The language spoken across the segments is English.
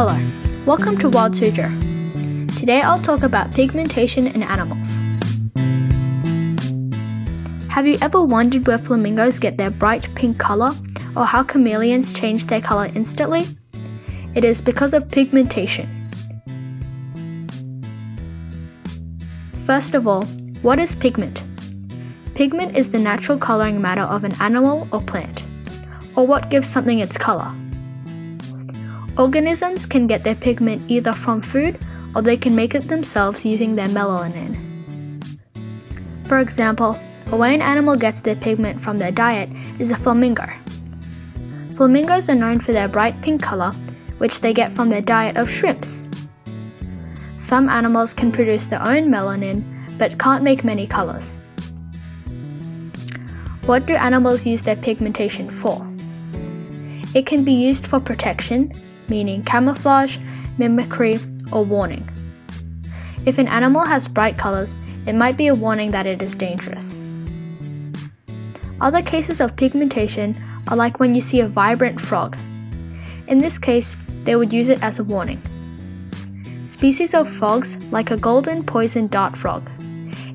Hello, welcome to Wild Suzhou. Today I'll talk about pigmentation in animals. Have you ever wondered where flamingos get their bright pink color or how chameleons change their color instantly? It is because of pigmentation. First of all, what is pigment? Pigment is the natural coloring matter of an animal or plant, or what gives something its color. Organisms can get their pigment either from food or they can make it themselves using their melanin. For example, a way an animal gets their pigment from their diet is a flamingo. Flamingos are known for their bright pink color, which they get from their diet of shrimps. Some animals can produce their own melanin but can't make many colors. What do animals use their pigmentation for? It can be used for protection, meaning camouflage, mimicry, or warning. If an animal has bright colors, it might be a warning that it is dangerous. Other cases of pigmentation are like when you see a vibrant frog. In this case, they would use it as a warning. Species of frogs like a golden poison dart frog.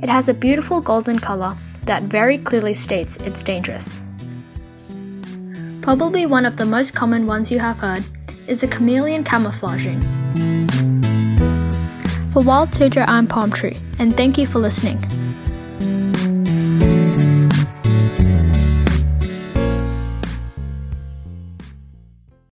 It has a beautiful golden color that very clearly states it's dangerous. Probably one of the most common ones you have heard is a chameleon camouflaging. For Wild Suzhou, I'm Palm Tree, and thank you for listening.